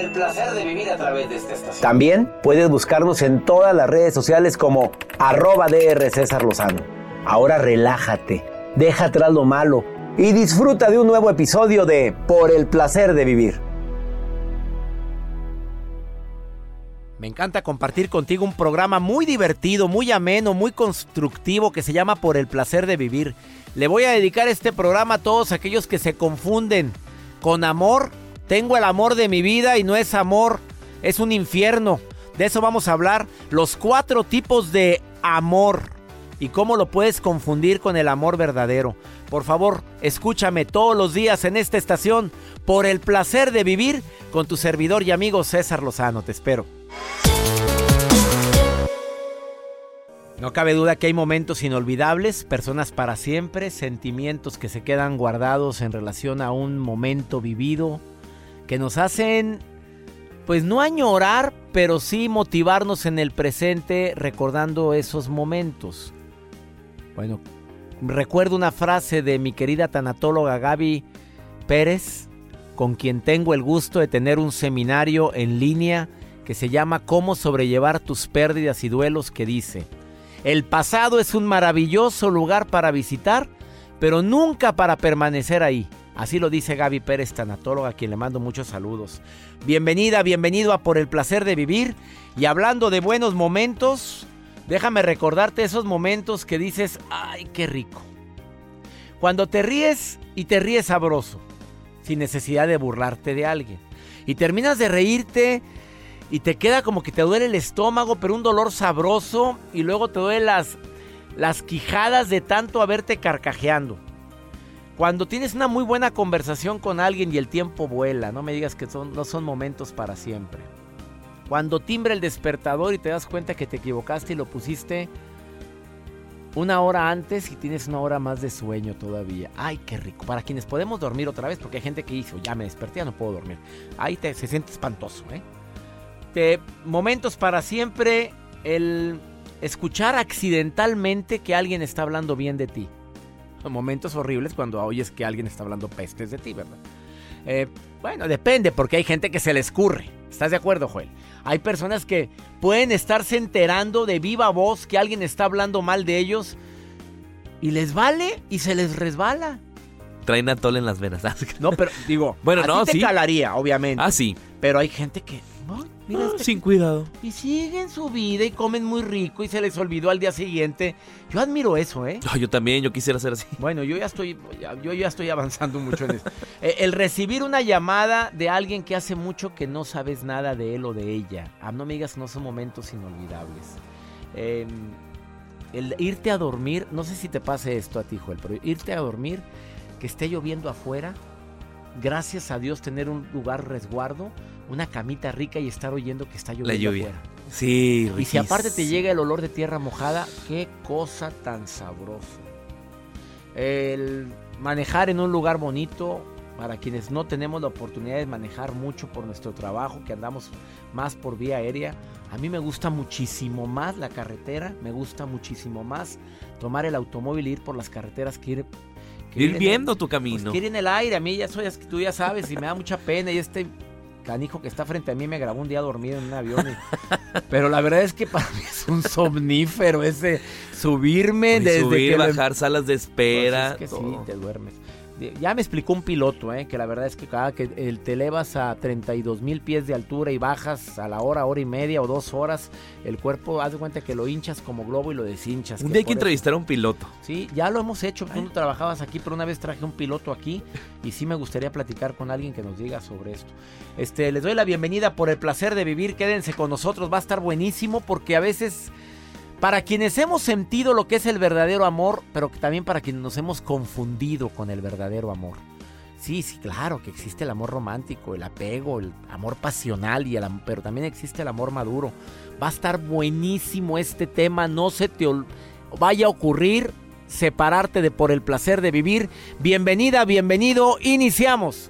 El placer de vivir a través de esta estación. También puedes buscarnos en todas las redes sociales como arroba DR César Lozano. Ahora relájate, deja atrás lo malo y disfruta de un nuevo episodio de Por el placer de vivir. Me encanta compartir contigo un programa muy divertido, muy ameno, muy constructivo que se llama Por el placer de vivir. Le voy a dedicar este programa a todos aquellos que se confunden con amor. Tengo el amor de mi vida y no es amor, es un infierno. De eso vamos a hablar. Los cuatro tipos de amor y cómo lo puedes confundir con el amor verdadero. Por favor, escúchame todos los días en esta estación por el placer de vivir con tu servidor y amigo César Lozano. Te espero. No cabe duda que hay momentos inolvidables, personas para siempre, sentimientos que se quedan guardados en relación a un momento vivido, que nos hacen, pues no añorar, pero sí motivarnos en el presente recordando esos momentos. Bueno, recuerdo una frase de mi querida tanatóloga Gaby Pérez, con quien tengo el gusto de tener un seminario en línea que se llama Cómo sobrellevar tus pérdidas y duelos, que dice, el pasado es un maravilloso lugar para visitar, pero nunca para permanecer ahí. Así lo dice Gaby Pérez, tanatóloga, a quien le mando muchos saludos. Bienvenida, bienvenido a Por el Placer de Vivir. Y hablando de buenos momentos, déjame recordarte esos momentos que dices, ay, qué rico. Cuando te ríes y te ríes sabroso, sin necesidad de burlarte de alguien. Y terminas de reírte y te queda como que te duele el estómago, pero un dolor sabroso y luego te duelen las, las quijadas de tanto haberte carcajeando. Cuando tienes una muy buena conversación con alguien y el tiempo vuela, no me digas que son, no son momentos para siempre. Cuando timbra el despertador y te das cuenta que te equivocaste y lo pusiste una hora antes y tienes una hora más de sueño todavía. Ay, qué rico. Para quienes podemos dormir otra vez, porque hay gente que dice, ya me desperté, ya no puedo dormir. Ahí te, se siente espantoso, ¿eh? Momentos para siempre, el escuchar accidentalmente que alguien está hablando bien de ti. Momentos horribles cuando oyes que alguien está hablando pestes de ti, ¿verdad? Eh, bueno, depende, porque hay gente que se le escurre. ¿Estás de acuerdo, Joel? Hay personas que pueden estarse enterando de viva voz que alguien está hablando mal de ellos y les vale y se les resbala. Traen atole en las venas. No, pero digo, Bueno, a no, ti te sí. calaría, obviamente. Ah, sí. Pero hay gente que, "Ay, mira Ah, este sin cuidado. Y siguen su vida y comen muy rico y se les olvidó al día siguiente. Yo admiro eso, ¿eh? Yo también, yo quisiera ser así. Bueno, yo ya estoy, ya- yo ya estoy avanzando mucho en eso. Eh, el recibir una llamada de alguien que hace mucho que no sabes nada de él o de ella. Ah, no me digas que no son momentos inolvidables. Eh, el irte a dormir, no sé si te pase esto a ti, Joel, pero irte a dormir, que esté lloviendo afuera, gracias a Dios tener un lugar resguardo, una camita rica y estar oyendo que está lloviendo La lluvia. afuera. Sí, Y si aparte te llega el olor de tierra mojada, qué cosa tan sabrosa. El manejar en un lugar bonito, para quienes no tenemos la oportunidad de manejar mucho por nuestro trabajo, que andamos más por vía aérea, a mí me gusta muchísimo más la carretera, me gusta muchísimo más tomar el automóvil e ir por las carreteras que ir... que Ir el- viendo tu pues, camino. que ir en el aire, a mí ya soy, tú ya sabes, y me da mucha pena, y este canijo que está frente a mí me grabó un día dormido en un avión. y- Pero la verdad es que para mí es un somnífero ese subirme Uy, desde subir, que lo- bajar salas de espera. pues es que sí, te duermes. Ya me explicó un piloto, ¿eh? que la verdad es que cada que el- te elevas a 32 mil pies de altura y bajas a la hora, hora y media o dos horas, el cuerpo, haz de cuenta que lo hinchas como globo y lo deshinchas. Un día hay que entrevistar a un piloto. Sí, ya lo hemos hecho. Tú no trabajabas aquí, pero una vez traje un piloto aquí y sí me gustaría platicar con alguien que nos diga sobre esto. Este, les doy la bienvenida por el placer de vivir. Quédense con nosotros, va a estar buenísimo porque a veces para quienes hemos sentido lo que es el verdadero amor, pero también para quienes nos hemos confundido con el verdadero amor. Sí, sí, claro que existe el amor romántico, el apego, el amor pasional, y el, pero también existe el amor maduro. Va a estar buenísimo este tema, no se te vaya a ocurrir separarte de por el placer de vivir. Bienvenida, bienvenido, iniciamos.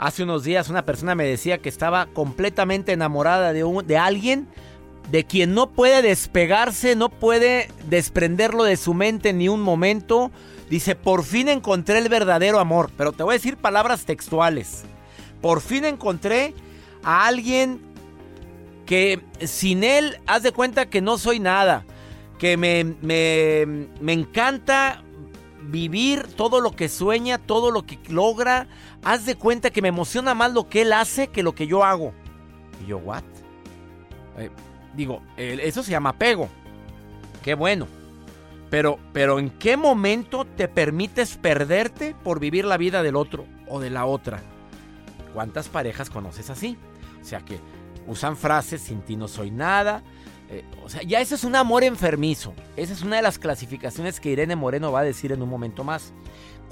Hace unos días una persona me decía que estaba completamente enamorada de, un, de alguien de quien no puede despegarse, no puede desprenderlo de su mente ni un momento. Dice, por fin encontré el verdadero amor. Pero te voy a decir palabras textuales. Por fin encontré a alguien que sin él, haz de cuenta que no soy nada. Que me, me, me encanta vivir todo lo que sueña, todo lo que logra. Haz de cuenta que me emociona más lo que él hace que lo que yo hago. Y yo, ¿what? Eh, digo, eso se llama apego. Qué bueno. Pero, pero ¿en qué momento te permites perderte por vivir la vida del otro o de la otra? ¿Cuántas parejas conoces así? O sea que usan frases, sin ti no soy nada. Eh, o sea, ya ese es un amor enfermizo. Esa es una de las clasificaciones que Irene Moreno va a decir en un momento más.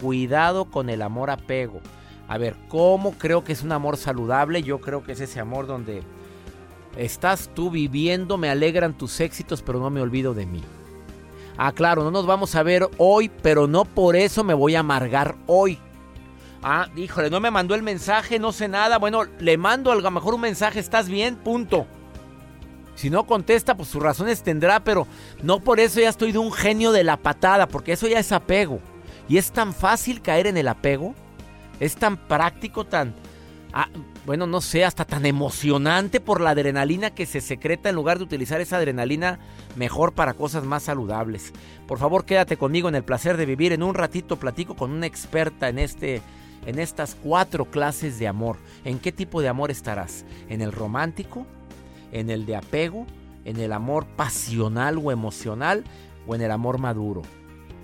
Cuidado con el amor apego. A ver, ¿cómo creo que es un amor saludable? Yo creo que es ese amor donde estás tú viviendo, me alegran tus éxitos, pero no me olvido de mí. Ah, claro, no nos vamos a ver hoy, pero no por eso me voy a amargar hoy. Ah, híjole, no me mandó el mensaje, no sé nada. Bueno, le mando a lo mejor un mensaje, ¿estás bien? Punto. Si no contesta, pues sus razones tendrá, pero no por eso ya estoy de un genio de la patada, porque eso ya es apego. Y es tan fácil caer en el apego, es tan práctico, tan, ah, bueno, no sé, hasta tan emocionante por la adrenalina que se secreta en lugar de utilizar esa adrenalina mejor para cosas más saludables. Por favor, quédate conmigo en el placer de vivir. En un ratito platico con una experta en este en estas cuatro clases de amor. ¿En qué tipo de amor estarás? ¿En el romántico? En el de apego, en el amor pasional o emocional o en el amor maduro.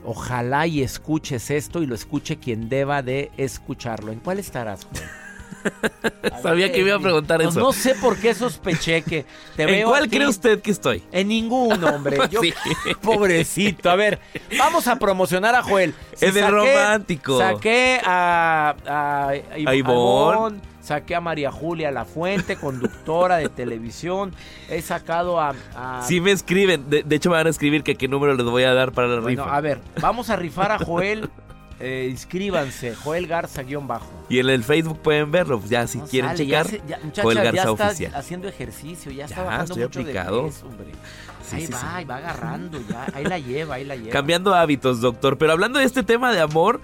Ojalá y escuches esto y lo escuche quien deba de escucharlo. ¿En cuál estarás, Juan? Sabía que me iba a preguntar No, eso. No sé por qué sospeché que te ¿En veo cuál cree usted que estoy? En ninguno, hombre. Yo- Sí. Pobrecito. A ver, vamos a promocionar a Joel. Es de romántico. Saqué a, a, A Ivonne. Saqué a María Julia La Fuente, conductora de televisión. He sacado a... a- Sí me escriben. De, de hecho, me van a escribir que qué número les voy a dar para la bueno, rifa. a ver, vamos a rifar a Joel. Eh, inscríbanse, Joel Garza guion bajo. Y en el Facebook pueden verlo. pues Ya si No quieren sale, checar, ya se- ya- muchacha, Joel Garza ya está Oficial. haciendo ejercicio, ya está Ya, bajando estoy mucho aplicado. de peso, hombre. Sí, ahí sí, va, sí. ahí va agarrando ya, ahí la lleva, ahí la lleva. Cambiando hábitos, doctor. Pero hablando de este tema de amor,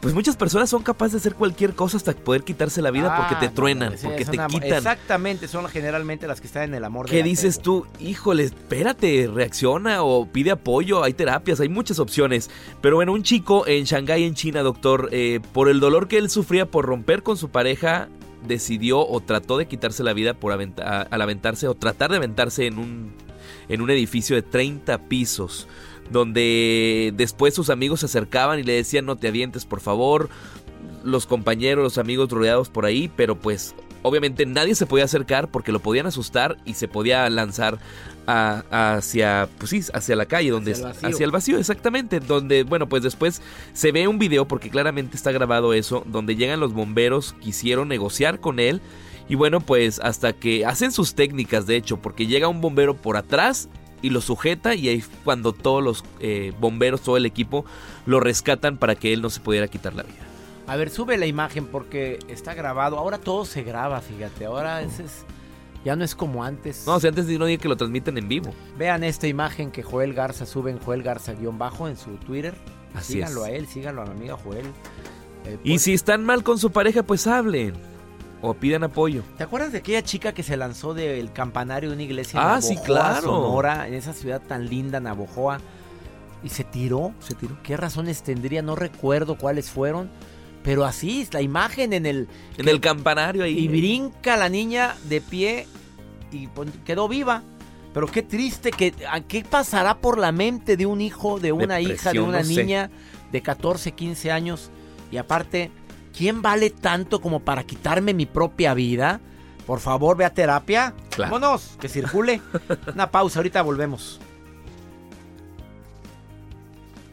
pues muchas personas son capaces de hacer cualquier cosa hasta poder quitarse la vida porque Ah, te no, truenan, sí, porque te una- quitan. Exactamente, son generalmente las que están en el amor de ¿Qué dices tú? Híjole, espérate, reacciona o pide apoyo. Hay terapias, hay muchas opciones. Pero bueno, un chico en Shanghái, en China, doctor, eh, por el dolor que él sufría por romper con su pareja, decidió o trató de quitarse la vida por aventa- al aventarse o tratar de aventarse en un, en un edificio de 30 pisos. Donde después sus amigos se acercaban y le decían no te avientes por favor. Los compañeros, los amigos rodeados por ahí, pero pues obviamente nadie se podía acercar porque lo podían asustar y se podía lanzar a- hacia, pues sí, hacia la calle, donde Hacia el vacío. hacia el vacío, exactamente, donde, bueno, pues después se ve un video porque claramente está grabado eso, donde llegan los bomberos, quisieron negociar con él y bueno, pues hasta que hacen sus técnicas, de hecho, porque llega un bombero por atrás y lo sujeta y ahí cuando todos los eh, bomberos, todo el equipo, lo rescatan para que él no se pudiera quitar la vida. A ver, sube la imagen porque está grabado. Ahora todo se graba, fíjate. Ahora ese es, ya no es como antes. No, o sea, antes no dije que lo transmiten en vivo. Vean esta imagen que Joel Garza sube en Joel Garza guion bajo en su Twitter. Así síganlo es. a él, síganlo a mi amiga Joel. Eh, Y si están mal con su pareja, pues hablen o pidan apoyo. ¿Te acuerdas de aquella chica que se lanzó del campanario de una iglesia en Ah, sí, Navojoa, claro. Sonora, en esa ciudad tan linda, Navojoa? Y se tiró. Se tiró. ¿Qué razones tendría? No recuerdo cuáles fueron. Pero así, la imagen en el... En el campanario ahí. Y brinca la niña de pie y pon- quedó viva. Pero qué triste que... ¿a ¿Qué pasará por la mente de un hijo, de una hija, de una no sé. niña de 14, 15 años? Y aparte, ¿quién vale tanto como para quitarme mi propia vida? Por favor, ve a terapia. Claro. Vámonos, que circule. Una pausa, ahorita volvemos.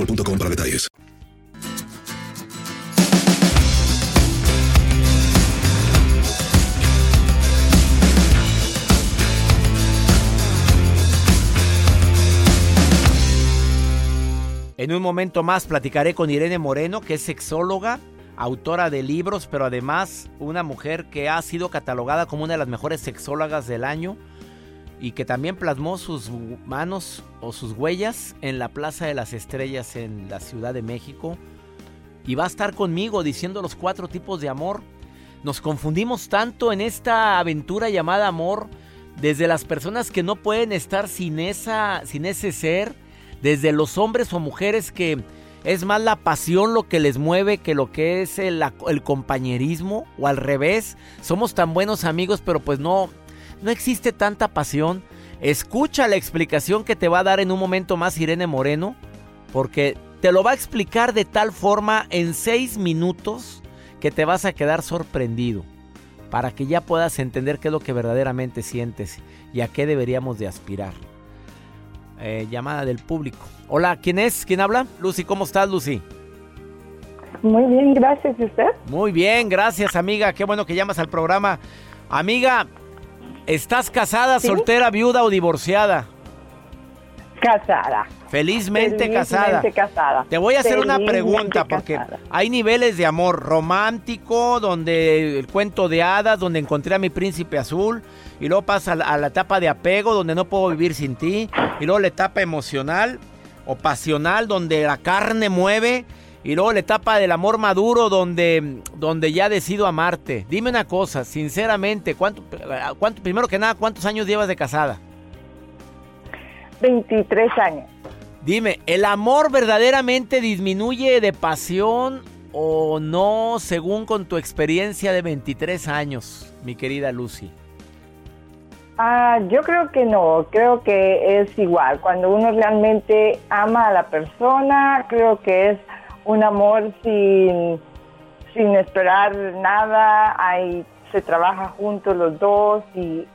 www.eluniversal.com.ar/detalles. En un momento más platicaré con Irene Moreno, que es sexóloga, autora de libros, pero además una mujer que ha sido catalogada como una de las mejores sexólogas del año y que también plasmó sus manos o sus huellas en la Plaza de las Estrellas en la Ciudad de México. Y va a estar conmigo diciendo los cuatro tipos de amor. Nos confundimos tanto en esta aventura llamada amor, desde las personas que no pueden estar sin, esa, sin ese ser, desde los hombres o mujeres que es más la pasión lo que les mueve que lo que es el, el compañerismo, o al revés, somos tan buenos amigos, pero pues no, no existe tanta pasión. Escucha la explicación que te va a dar en un momento más Irene Moreno, porque te lo va a explicar de tal forma en seis minutos que te vas a quedar sorprendido, para que ya puedas entender qué es lo que verdaderamente sientes y a qué deberíamos de aspirar. Eh, llamada del público. Hola, ¿quién es? ¿Quién habla? Lucy, ¿cómo estás, Lucy? Muy bien, gracias. ¿Y usted? Muy bien, gracias, amiga. Qué bueno que llamas al programa. Amiga, ¿Estás casada, soltera, viuda o divorciada? Casada. Felizmente, casada. casada. Te voy a hacer una pregunta porque hay niveles de amor romántico, donde el cuento de hadas, donde encontré a mi príncipe azul, y luego pasa a la etapa de apego, donde no puedo vivir sin ti, y luego la etapa emocional o pasional, donde la carne mueve, y luego la etapa del amor maduro donde, donde ya decido amarte. Dime una cosa, sinceramente, ¿cuánto, cuánto, primero que nada, ¿cuántos años llevas de casada? 23 años. Dime, ¿el amor verdaderamente disminuye de pasión o no según con tu experiencia de 23 años, mi querida Lucy? Ah, yo creo que no, creo que es igual. Cuando uno realmente ama a la persona, creo que es un amor sin, sin esperar nada, se trabaja juntos los dos y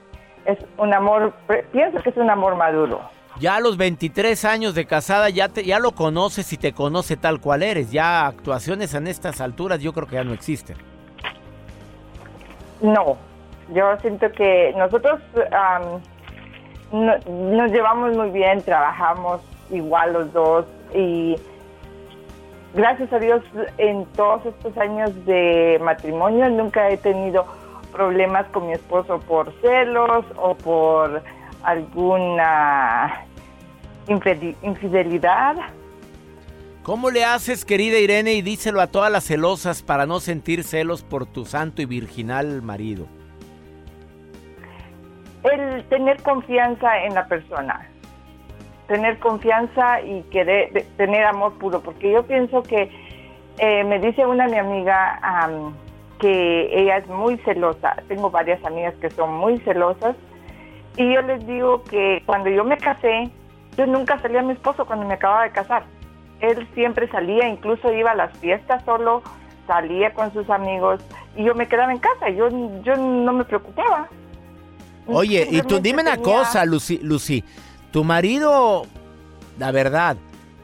es un amor, pienso que es un amor maduro. Ya a los 23 años de casada ya, te, ya lo conoces y te conoce tal cual eres. Ya actuaciones en estas alturas yo creo que ya no existen. No, yo siento que nosotros nos llevamos muy bien, trabajamos igual los dos y gracias a Dios, en todos estos años de matrimonio nunca he tenido problemas con mi esposo por celos o por alguna infidelidad. ¿Cómo le haces, querida Irene, y díselo a todas las celosas para no sentir celos por tu santo y virginal marido? El tener confianza en la persona tener confianza y querer tener amor puro, porque yo pienso que eh, me dice una mi amiga que ella es muy celosa, tengo varias amigas que son muy celosas, y yo les digo que cuando yo me casé, yo nunca salía a mi esposo cuando me acababa de casar. Él siempre salía, incluso iba a las fiestas solo, salía con sus amigos y yo me quedaba en casa, yo, yo no me preocupaba. Oye, y tú dime una cosa, Lucy, Lucy, tu marido, la verdad,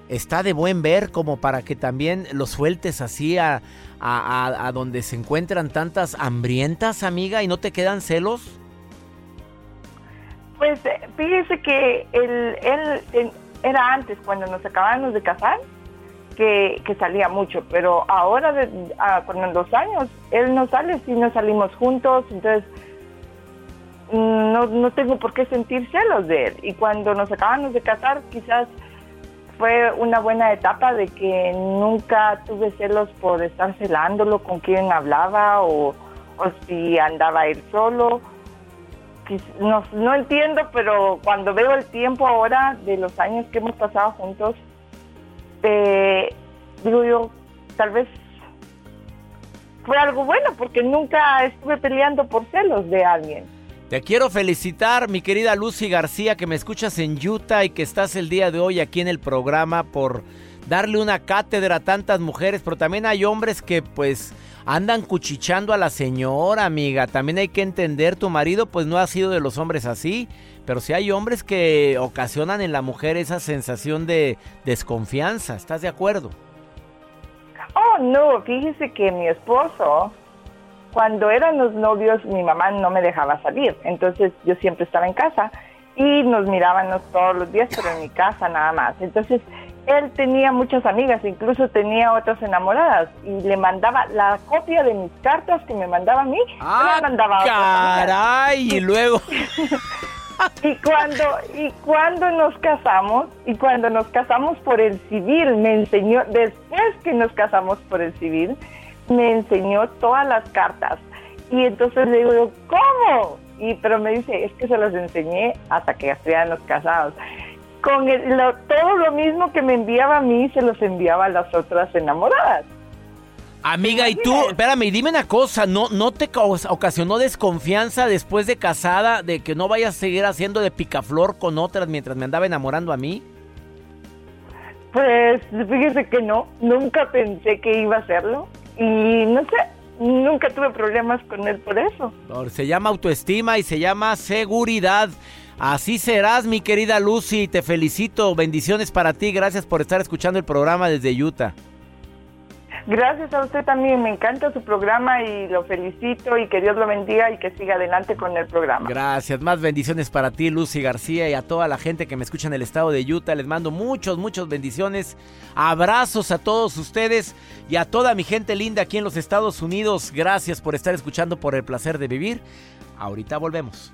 está de buen ver como para que también lo sueltes así a, donde se encuentran tantas hambrientas, amiga, y no te quedan celos? Pues eh, fíjese que él, era antes, cuando nos acabábamos de casar, que, salía mucho, pero ahora, de, con los años, él no sale si no salimos juntos, entonces no, no tengo por qué sentir celos de él. Y cuando nos acabamos de casar, quizás fue una buena etapa de que nunca tuve celos por estar celándolo con quien hablaba o, o si andaba él solo. No, no entiendo, pero cuando veo el tiempo ahora de los años que hemos pasado juntos, eh, digo yo, tal vez fue algo bueno porque nunca estuve peleando por celos de alguien. Te quiero felicitar, mi querida Lucy García, que me escuchas en Utah y que estás el día de hoy aquí en el programa por darle una cátedra a tantas mujeres, pero también hay hombres que pues andan cuchichando a la señora, amiga. También hay que entender, tu marido pues no ha sido de los hombres así, pero sí hay hombres que ocasionan en la mujer esa sensación de desconfianza. ¿Estás de acuerdo? Oh, no, fíjese que mi esposo cuando eran los novios, mi mamá no me dejaba salir, entonces yo siempre estaba en casa y nos mirábamos todos los días, pero en mi casa nada más. Entonces él tenía muchas amigas, incluso tenía otras enamoradas y le mandaba la copia de mis cartas que me mandaba a mí, ah, la mandaba a caray, y luego. Y cuando y cuando nos casamos y cuando nos casamos por el civil me enseñó después que nos casamos por el civil me enseñó todas las cartas. Y entonces le digo cómo y pero me dice es que se las enseñé hasta que los casados con todo lo mismo que me enviaba a mí se los enviaba a las otras enamoradas. Amiga, y tú, espérame, dime una cosa, ¿no, ¿no te ocasionó desconfianza después de casada de que no vayas a seguir haciendo de picaflor con otras mientras me andaba enamorando a mí? Pues fíjese que no, nunca pensé que iba a hacerlo y no sé, nunca tuve problemas con él por eso. Se llama autoestima y se llama seguridad. Así serás, mi querida Lucy, te felicito, bendiciones para ti, gracias por estar escuchando el programa desde Utah. Gracias a usted también, me encanta su programa y lo felicito y que Dios lo bendiga y que siga adelante con el programa. Gracias, más bendiciones para ti, Lucy García, y a toda la gente que me escucha en el estado de Utah. Les mando muchos, muchos bendiciones. Abrazos a todos ustedes y a toda mi gente linda aquí en los Estados Unidos. Gracias por estar escuchando por el placer de vivir. Ahorita volvemos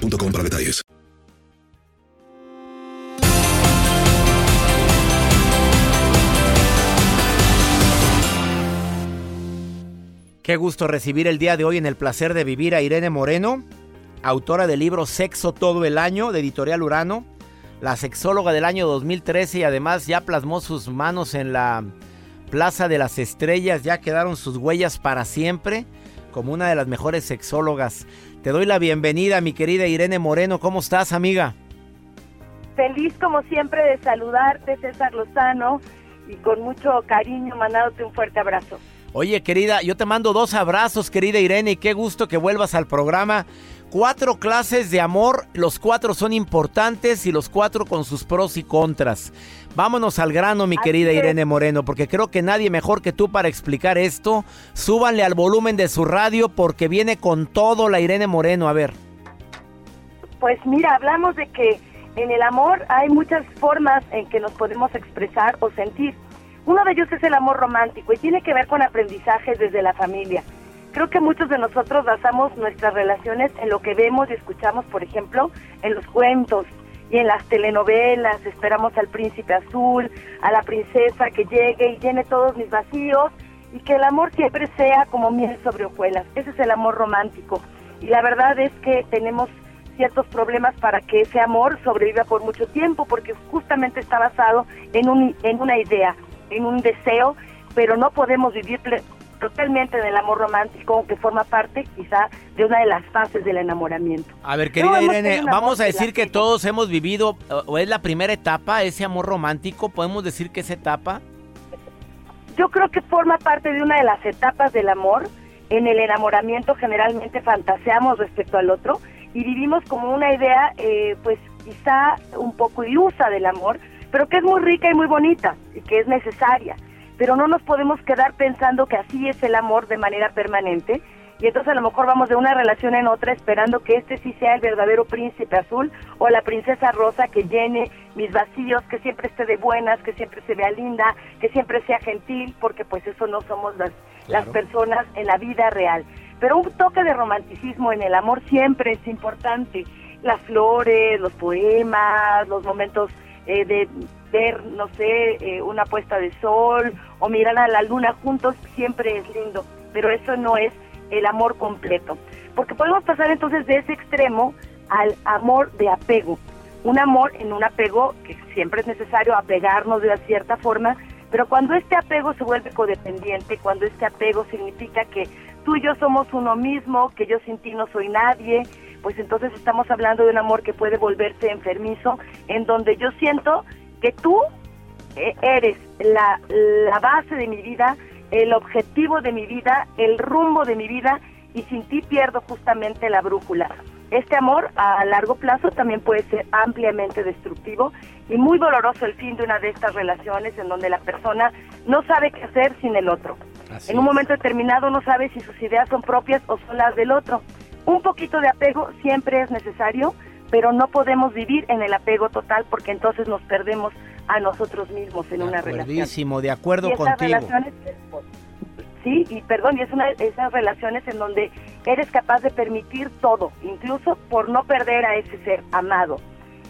para detalles. Qué gusto recibir el día de hoy en el placer de vivir a Irene Moreno, autora del libro Sexo todo el año de Editorial Urano, la sexóloga del año 2013 y además ya plasmó sus manos en la Plaza de las Estrellas, ya quedaron sus huellas para siempre como una de las mejores sexólogas. Te doy la bienvenida, mi querida Irene Moreno. ¿Cómo estás, amiga? Feliz como siempre de saludarte, César Lozano, y con mucho cariño mandándote un fuerte abrazo. Oye, querida, yo te mando dos abrazos, querida Irene, y qué gusto que vuelvas al programa. Cuatro clases de amor, los cuatro son importantes y los cuatro con sus pros y contras. Vámonos al grano, mi querida Irene Moreno, porque creo que nadie mejor que tú para explicar esto. Súbanle al volumen de su radio porque viene con todo la Irene Moreno. A ver. Pues mira, hablamos de que en el amor hay muchas formas en que nos podemos expresar o sentir. Uno de ellos es el amor romántico y tiene que ver con aprendizajes desde la familia. Creo que muchos de nosotros basamos nuestras relaciones en lo que vemos y escuchamos, por ejemplo, en los cuentos y en las telenovelas. Esperamos al príncipe azul, a la princesa que llegue y llene todos mis vacíos y que el amor siempre sea como miel sobre hojuelas. Ese es el amor romántico. Y la verdad es que tenemos ciertos problemas para que ese amor sobreviva por mucho tiempo, porque justamente está basado en, un, en una idea, en un deseo, pero no podemos vivir totalmente en el amor romántico, que forma parte quizá de una de las fases del enamoramiento. A ver, querida Irene, vamos a decir que todos hemos vivido, o es la primera etapa, ese amor romántico, podemos decir que esa etapa. Yo creo que forma parte de una de las etapas del amor. En el enamoramiento generalmente fantaseamos respecto al otro y vivimos como una idea, eh, pues quizá un poco ilusa del amor, pero que es muy rica y muy bonita y que es necesaria. Pero no nos podemos quedar pensando que así es el amor de manera permanente y entonces a lo mejor vamos de una relación en otra esperando que este sí sea el verdadero príncipe azul o la princesa rosa que llene mis vacíos, que siempre esté de buenas, que siempre se vea linda, que siempre sea gentil, porque pues eso no somos las, las personas en la vida real. Pero un toque de romanticismo en el amor siempre es importante. Las flores, los poemas, los momentos eh, de ver, no sé, eh, una puesta de sol o mirar a la luna juntos siempre es lindo, pero eso no es el amor completo. Porque podemos pasar entonces de ese extremo al amor de apego. Un amor en un apego que siempre es necesario apegarnos de una cierta forma, pero cuando este apego se vuelve codependiente, cuando este apego significa que tú y yo somos uno mismo, que yo sin ti no soy nadie, pues entonces estamos hablando de un amor que puede volverse enfermizo, en donde yo siento que tú eh, eres la, la base de mi vida, el objetivo de mi vida, el rumbo de mi vida, y sin ti pierdo justamente la brújula. Este amor a largo plazo también puede ser ampliamente destructivo y muy doloroso el fin de una de estas relaciones en donde la persona no sabe qué hacer sin el otro. en un momento determinado no sabe si sus ideas son propias o son las del otro. Un poquito de apego siempre es necesario, pero no podemos vivir en el apego total porque entonces nos perdemos a nosotros mismos en una relación. de acuerdo contigo. sí, y perdón, y es una de esas relaciones en donde eres capaz de permitir todo, incluso por no perder a ese ser amado.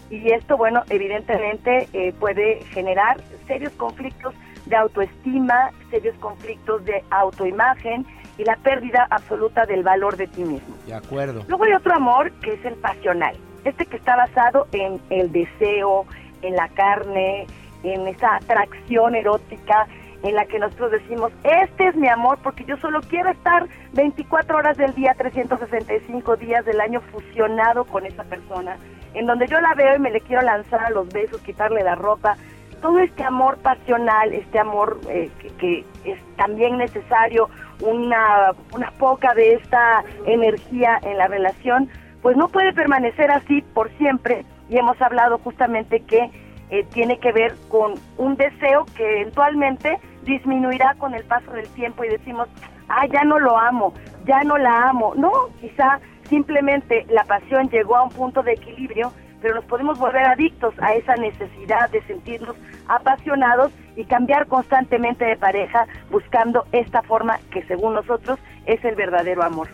Y esto, bueno, evidentemente eh, puede generar serios conflictos de autoestima, serios conflictos de autoimagen y la pérdida absoluta del valor de ti mismo. De acuerdo. Luego hay otro amor que es el pasional, este que está basado en el deseo, en la carne, en esa atracción erótica en la que nosotros decimos, este es mi amor porque yo solo quiero estar 24 horas del día, 365 días del año fusionado con esa persona, en donde yo la veo y me le quiero lanzar a los besos, quitarle la ropa, todo este amor pasional, este amor eh, que, es también necesario, una, una poca de esta energía en la relación, pues no puede permanecer así por siempre. Y hemos hablado justamente que eh, tiene que ver con un deseo que eventualmente disminuirá con el paso del tiempo y decimos, ah, ya no lo amo, ya no la amo. No, quizá simplemente la pasión llegó a un punto de equilibrio pero nos podemos volver adictos a esa necesidad de sentirnos apasionados y cambiar constantemente de pareja buscando esta forma que según nosotros es el verdadero amor.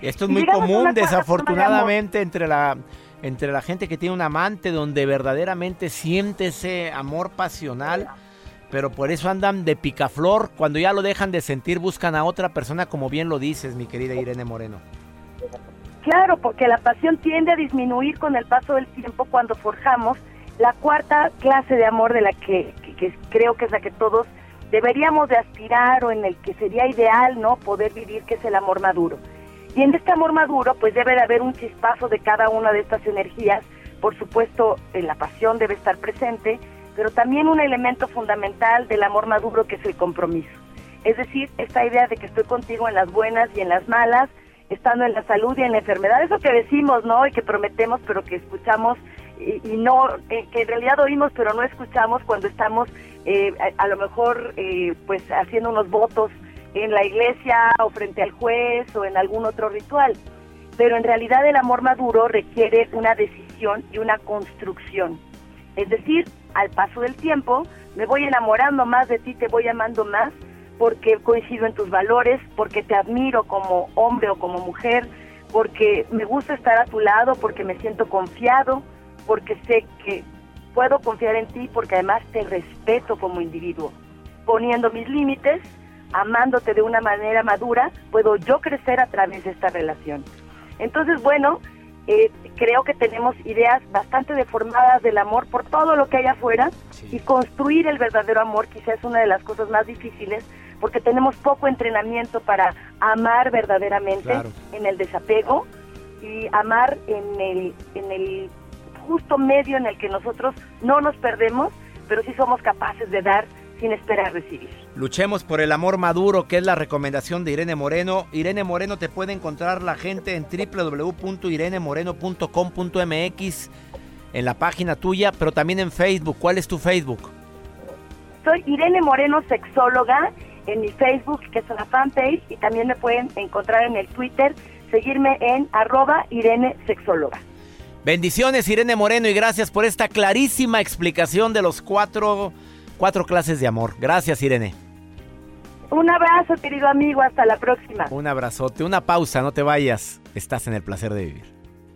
Esto es muy común desafortunadamente entre la entre la gente que tiene un amante donde verdaderamente siente ese amor pasional, pero por eso andan de picaflor, cuando ya lo dejan de sentir buscan a otra persona como bien lo dices, mi querida Irene Moreno. Claro, porque la pasión tiende a disminuir con el paso del tiempo cuando forjamos la cuarta clase de amor de la que, creo que es la que todos deberíamos de aspirar o en el que sería ideal no poder vivir, que es el amor maduro. Y en este amor maduro, pues debe de haber un chispazo de cada una de estas energías. Por supuesto, la pasión debe estar presente, pero también un elemento fundamental del amor maduro que es el compromiso. Es decir, esta idea de que estoy contigo en las buenas y en las malas, estando en la salud y en la enfermedad. Eso que decimos, ¿no? Y que prometemos, pero que escuchamos y, no, eh, que en realidad oímos, pero no escuchamos cuando estamos eh, a, lo mejor eh, pues haciendo unos votos en la iglesia o frente al juez o en algún otro ritual. Pero en realidad el amor maduro requiere una decisión y una construcción. Es decir, al paso del tiempo, me voy enamorando más de ti, te voy amando más, porque coincido en tus valores, porque te admiro como hombre o como mujer, porque me gusta estar a tu lado, porque me siento confiado, porque sé que puedo confiar en ti, porque además te respeto como individuo. Poniendo mis límites, amándote de una manera madura, puedo yo crecer a través de esta relación. Entonces, bueno, eh, creo que tenemos ideas bastante deformadas del amor por todo lo que hay afuera y construir el verdadero amor quizás es una de las cosas más difíciles porque tenemos poco entrenamiento para amar verdaderamente en el desapego y amar en el, en el justo medio en el que nosotros no nos perdemos, pero sí somos capaces de dar sin esperar recibir. Luchemos por el amor maduro, que es la recomendación de Irene Moreno. Irene Moreno te puede encontrar la gente en www.irenemoreno.com.mx en la página tuya, pero también en Facebook. ¿Cuál es tu Facebook? Soy Irene Moreno, sexóloga, en mi Facebook, que es una fanpage, y también me pueden encontrar en el Twitter, seguirme en arroba Irene Sexóloga. Bendiciones, Irene Moreno, y gracias por esta clarísima explicación de los cuatro, cuatro clases de amor. Gracias, Irene. Un abrazo, querido amigo, hasta la próxima. Un abrazote, una pausa, no te vayas. Estás en el placer de vivir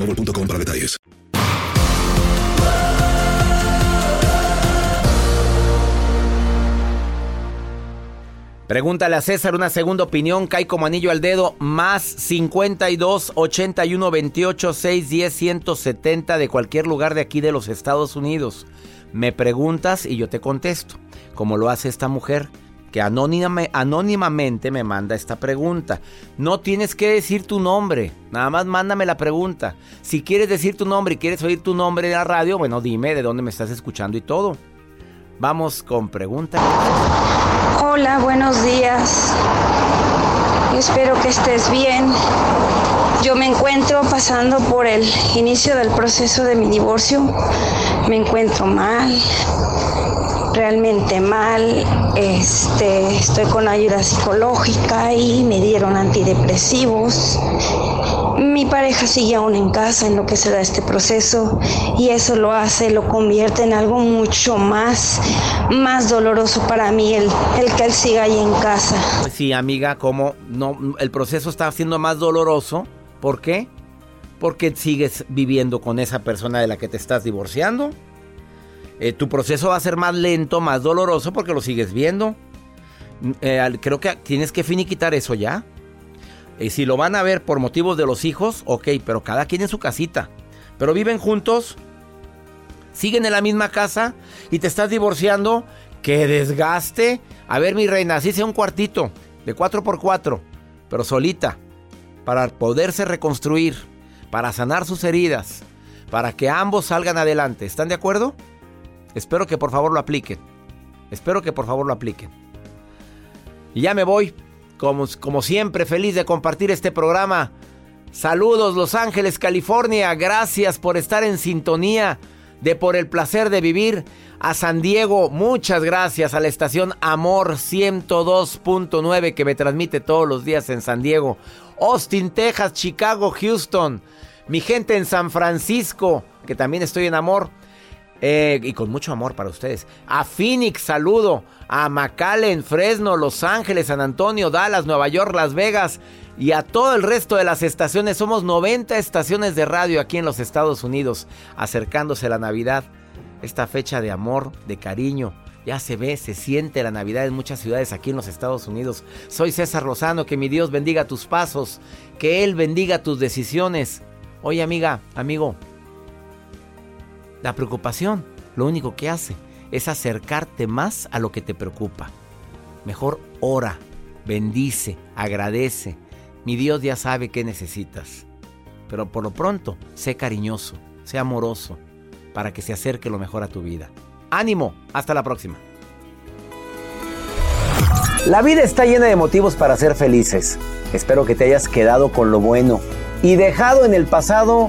boostmobile.com para detalles. Pregúntale a César una segunda opinión, cae como anillo al dedo, más 52 81 28 6 10 170 de cualquier lugar de aquí de los Estados Unidos. Me preguntas y yo te contesto, como lo hace esta mujer que anónimamente me manda esta pregunta. No tienes que decir tu nombre, nada más mándame la pregunta. Si quieres decir tu nombre y quieres oír tu nombre en la radio, bueno, dime de dónde me estás escuchando y todo. Vamos con preguntas. Hola, buenos días. Espero que estés bien. Yo me encuentro pasando por el inicio del proceso de mi divorcio. Me encuentro mal, realmente mal. Este, estoy con ayuda psicológica y me dieron antidepresivos. Mi pareja sigue aún en casa en lo que se da este proceso y eso lo hace, lo convierte en algo mucho más, más doloroso para mí el, el que él siga ahí en casa. Sí, amiga, como no, el proceso está siendo más doloroso. ¿Por qué? Porque sigues viviendo con esa persona de la que te estás divorciando. Eh, tu proceso va a ser más lento, más doloroso porque lo sigues viendo. Mm, eh, creo que tienes que finiquitar eso ya. Y si lo van a ver por motivos de los hijos, ok, pero cada quien en su casita. Pero viven juntos, siguen en la misma casa y te estás divorciando. ¡Qué desgaste! A ver, mi reina, así sea un cuartito de 4x4, pero solita, para poderse reconstruir, para sanar sus heridas, para que ambos salgan adelante. ¿Están de acuerdo? Espero que por favor lo apliquen. Espero que por favor lo apliquen. Y ya me voy. Como, como siempre, feliz de compartir este programa. Saludos Los Ángeles, California. Gracias por estar en sintonía de Por el Placer de Vivir. A San Diego, muchas gracias a la estación Amor 102.9 que me transmite todos los días en San Diego. Austin, Texas, Chicago, Houston. Mi gente en San Francisco, que también estoy en Amor Eh, y con mucho amor para ustedes. A Phoenix, saludo. A McAllen, Fresno, Los Ángeles, San Antonio, Dallas, Nueva York, Las Vegas. Y a todo el resto de las estaciones. Somos 90 estaciones de radio aquí en los Estados Unidos. Acercándose la Navidad. Esta fecha de amor, de cariño. Ya se ve, se siente la Navidad en muchas ciudades aquí en los Estados Unidos. Soy César Lozano, que mi Dios bendiga tus pasos, que Él bendiga tus decisiones. Oye amiga, amigo, la preocupación lo único que hace es acercarte más a lo que te preocupa. Mejor ora, bendice, agradece. Mi Dios ya sabe qué necesitas. Pero por lo pronto, sé cariñoso, sé amoroso, para que se acerque lo mejor a tu vida. Ánimo, hasta la próxima. La vida está llena de motivos para ser felices. Espero que te hayas quedado con lo bueno y dejado en el pasado